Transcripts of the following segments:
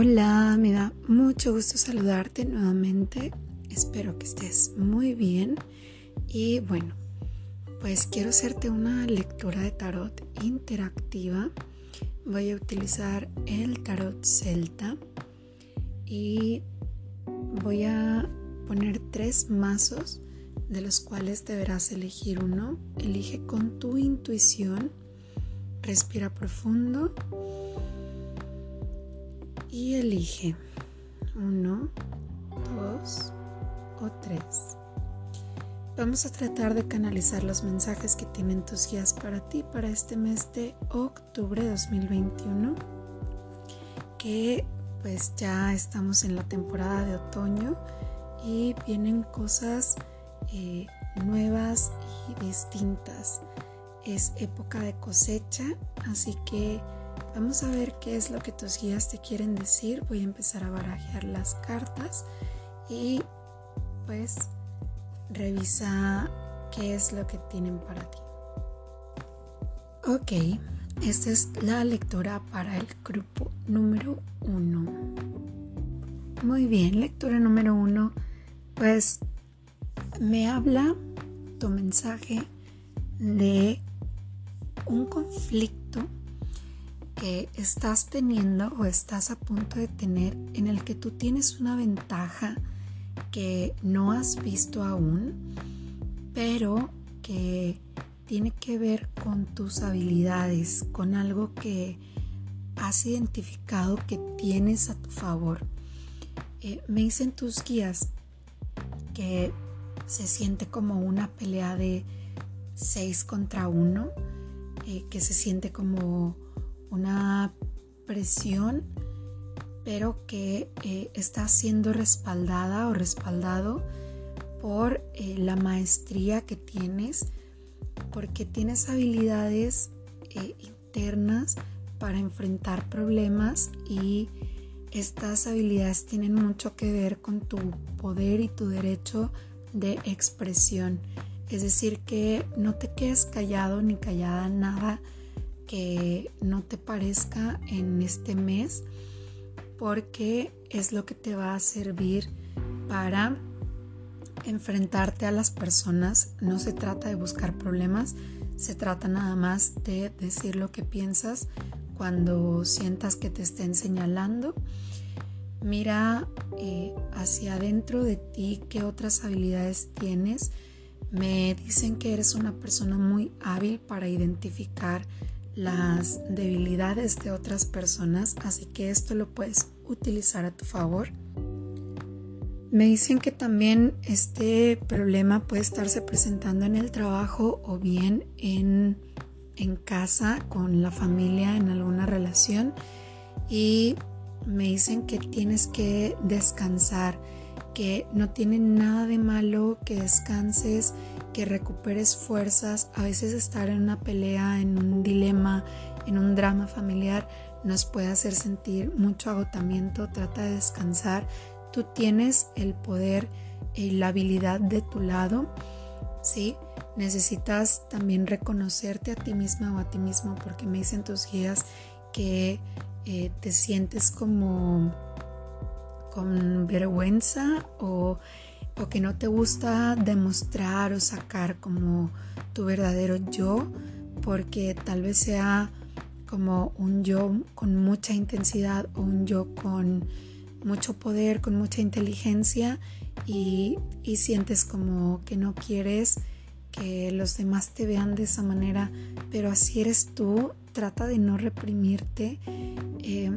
Hola, me da mucho gusto saludarte nuevamente. Espero que estés muy bien. Y bueno, pues quiero hacerte una lectura de tarot interactiva. Voy a utilizar el tarot celta y voy a poner tres mazos de los cuales deberás elegir uno. Elige con tu intuición. Respira profundo y elige uno, dos o tres. Vamos a tratar de canalizar los mensajes que tienen tus guías para ti para este mes de octubre de 2021, que pues ya estamos en la temporada de otoño y vienen cosas eh, nuevas y distintas. Es época de cosecha, así que Vamos a ver qué es lo que tus guías te quieren decir. Voy a empezar a barajear las cartas y pues revisa qué es lo que tienen para ti. Ok, esta es la lectura para el grupo número uno. Muy bien, lectura número uno. Pues me habla tu mensaje de un conflicto que estás teniendo o estás a punto de tener en el que tú tienes una ventaja que no has visto aún, pero que tiene que ver con tus habilidades, con algo que has identificado que tienes a tu favor. Eh, me dicen tus guías que se siente como una pelea de 6 contra 1, eh, que se siente como una presión, pero que eh, está siendo respaldada o respaldado por eh, la maestría que tienes, porque tienes habilidades eh, internas para enfrentar problemas y estas habilidades tienen mucho que ver con tu poder y tu derecho de expresión. Es decir, que no te quedes callado ni callada nada que no te parezca en este mes porque es lo que te va a servir para enfrentarte a las personas. No se trata de buscar problemas, se trata nada más de decir lo que piensas cuando sientas que te estén señalando. Mira eh, hacia adentro de ti qué otras habilidades tienes. Me dicen que eres una persona muy hábil para identificar las debilidades de otras personas, así que esto lo puedes utilizar a tu favor. Me dicen que también este problema puede estarse presentando en el trabajo o bien en, en casa con la familia en alguna relación y me dicen que tienes que descansar, que no tiene nada de malo que descanses que recuperes fuerzas. A veces estar en una pelea, en un dilema, en un drama familiar nos puede hacer sentir mucho agotamiento. Trata de descansar. Tú tienes el poder y la habilidad de tu lado. ¿sí? Necesitas también reconocerte a ti misma o a ti mismo porque me dicen tus guías que eh, te sientes como con vergüenza o o que no te gusta demostrar o sacar como tu verdadero yo, porque tal vez sea como un yo con mucha intensidad o un yo con mucho poder, con mucha inteligencia y, sientes como que no quieres que los demás te vean de esa manera, pero así eres tú, trata de no reprimirte. Eh,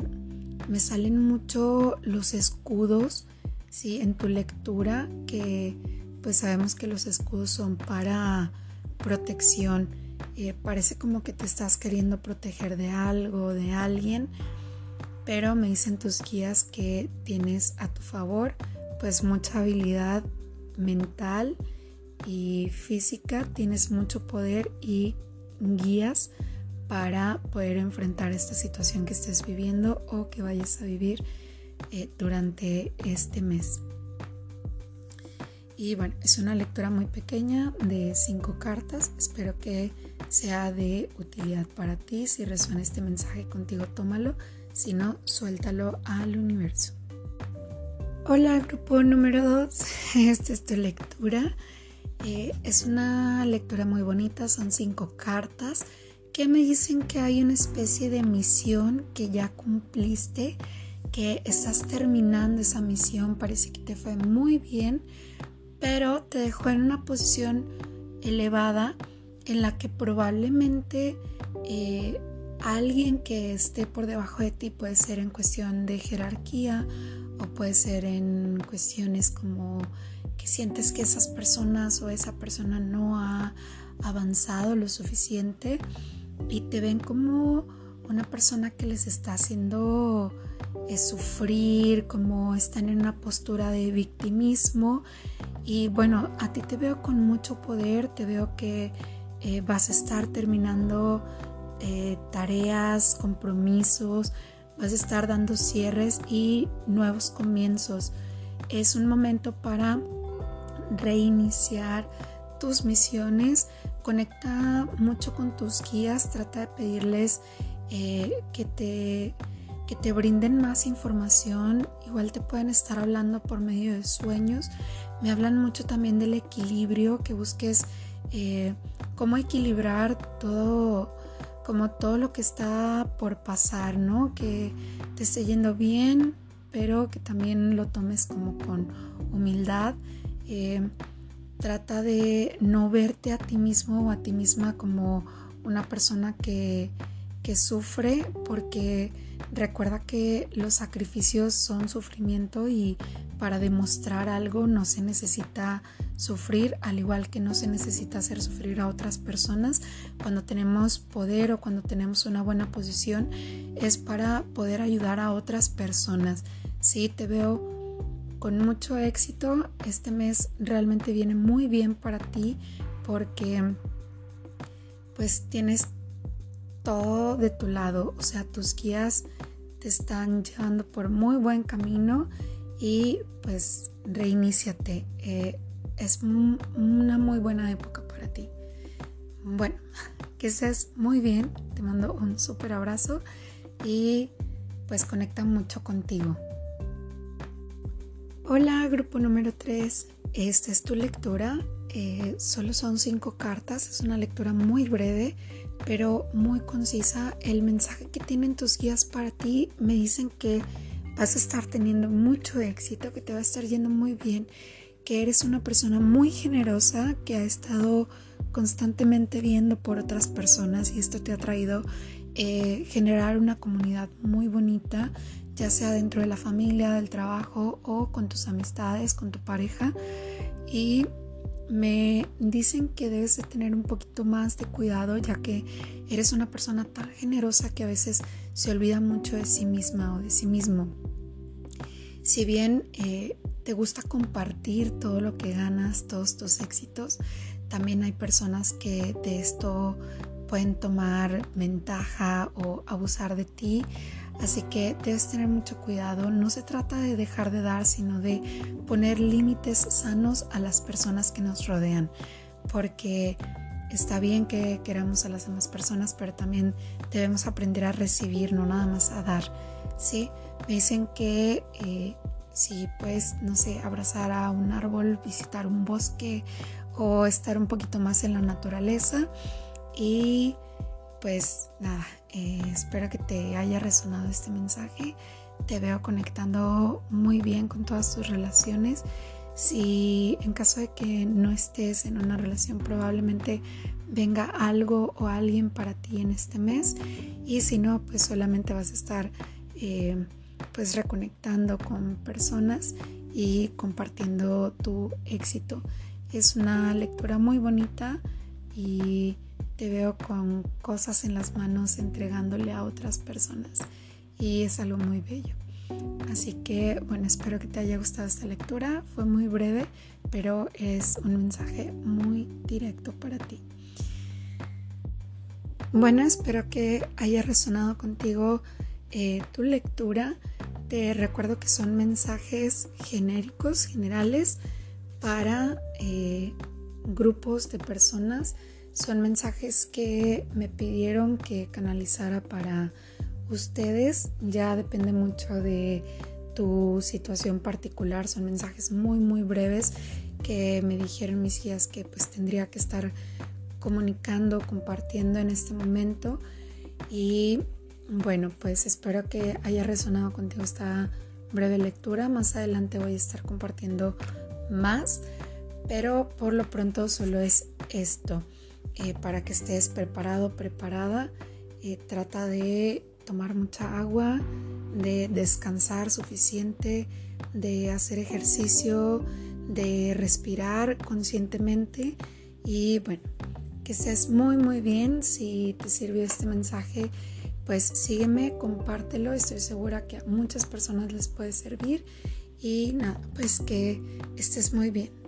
me salen mucho los escudos ¿sí? en tu lectura que pues sabemos que los escudos son para protección. Eh, parece como que te estás queriendo proteger de algo, de alguien, pero me dicen tus guías que tienes a tu favor pues mucha habilidad mental y física, tienes mucho poder y guías para poder enfrentar esta situación que estés viviendo o que vayas a vivir eh, durante este mes. Y bueno, es una lectura muy pequeña de cinco cartas. Espero que sea de utilidad para ti. Si resuena este mensaje contigo, tómalo. sino suéltalo al universo. Hola, grupo número 2. Esta es tu lectura. Eh, es una lectura muy bonita, son cinco cartas me dicen que hay una especie de misión que ya cumpliste, que estás terminando esa misión, parece que te fue muy bien, pero te dejó en una posición elevada en la que probablemente eh, alguien que esté por debajo de ti puede ser en cuestión de jerarquía o puede ser en cuestiones como que sientes que esas personas o esa persona no ha avanzado lo suficiente y te ven como una persona que les está haciendo eh, sufrir, como están en una postura de victimismo. Y bueno, a ti te veo con mucho poder, te veo que eh, vas a estar terminando eh, tareas, compromisos, vas a estar dando cierres y nuevos comienzos. Es un momento para reiniciar tus misiones Conecta mucho con tus guías, trata de pedirles eh, que, te, que te brinden más información. Igual te pueden estar hablando por medio de sueños. Me hablan mucho también del equilibrio, que busques eh, cómo equilibrar todo, como todo lo que está por pasar, ¿no? Que te esté yendo bien, pero que también lo tomes como con humildad. Eh, Trata de no verte a ti mismo o a ti misma como una persona que, que sufre porque recuerda que los sacrificios son sufrimiento y para demostrar algo no se necesita sufrir, al igual que no se necesita hacer sufrir a otras personas. Cuando tenemos poder o cuando tenemos una buena posición es para poder ayudar a otras personas. Sí, te veo con mucho éxito. Este mes realmente viene muy bien para ti porque pues tienes todo de tu lado, o sea, tus guías te están llevando por muy buen camino y pues reiníciate. Eh, es una muy buena época para ti. Bueno, que estés muy bien, te mando un súper abrazo y pues conecta mucho contigo. Hola, grupo número 3. Esta es tu lectura. Eh, solo son cinco cartas. Es una lectura muy breve, pero muy concisa. El mensaje que tienen tus guías para ti me dicen que vas a estar teniendo mucho éxito, que te va a estar yendo muy bien, que eres una persona muy generosa, que ha estado constantemente viendo por otras personas y esto te ha traído eh, generar una comunidad muy bonita ya sea dentro de la familia, del trabajo o con tus amistades, con tu pareja. Y me dicen que debes de tener un poquito más de cuidado ya que eres una persona tan generosa que a veces se olvida mucho de sí misma o de sí mismo. Si bien eh, te gusta compartir todo lo que ganas, todos tus éxitos, también hay personas que de esto pueden tomar ventaja o abusar de ti. Así que debes tener mucho cuidado. No se trata de dejar de dar, sino de poner límites sanos a las personas que nos rodean. Porque está bien que queramos a las demás personas, pero también debemos aprender a recibir, no nada más a dar. ¿sí? Me dicen que eh, si puedes, no sé, abrazar a un árbol, visitar un bosque o estar un poquito más en la naturaleza. Y pues nada, eh, espero que te haya resonado este mensaje. Te veo conectando muy bien con todas tus relaciones. Si en caso de que no estés en una relación, probablemente venga algo o alguien para ti en este mes. Y si no, pues solamente vas a estar eh, pues reconectando con personas y compartiendo tu éxito. Es una lectura muy bonita y te veo con cosas en las manos entregándole a otras personas y es algo muy bello. Así que bueno, espero que te haya gustado esta lectura. Fue muy breve, pero es un mensaje muy directo para ti. Bueno, espero que haya resonado contigo eh, tu lectura. Te recuerdo que son mensajes genéricos, generales, para eh, grupos de personas son mensajes que me pidieron que canalizara para ustedes. Ya depende mucho de tu situación particular. Son mensajes muy, muy breves que me dijeron mis guías que pues tendría que estar comunicando, compartiendo en este momento. Y bueno, pues espero que haya resonado contigo esta breve lectura. Más adelante voy a estar compartiendo más, pero por lo pronto solo es esto. Eh, para que estés preparado, preparada, eh, trata de tomar mucha agua, de descansar suficiente, de hacer ejercicio, de respirar conscientemente y bueno, que estés muy muy bien. Si te sirvió este mensaje, pues sígueme, compártelo. Estoy segura que a muchas personas les puede servir. Y nada, pues que estés muy bien.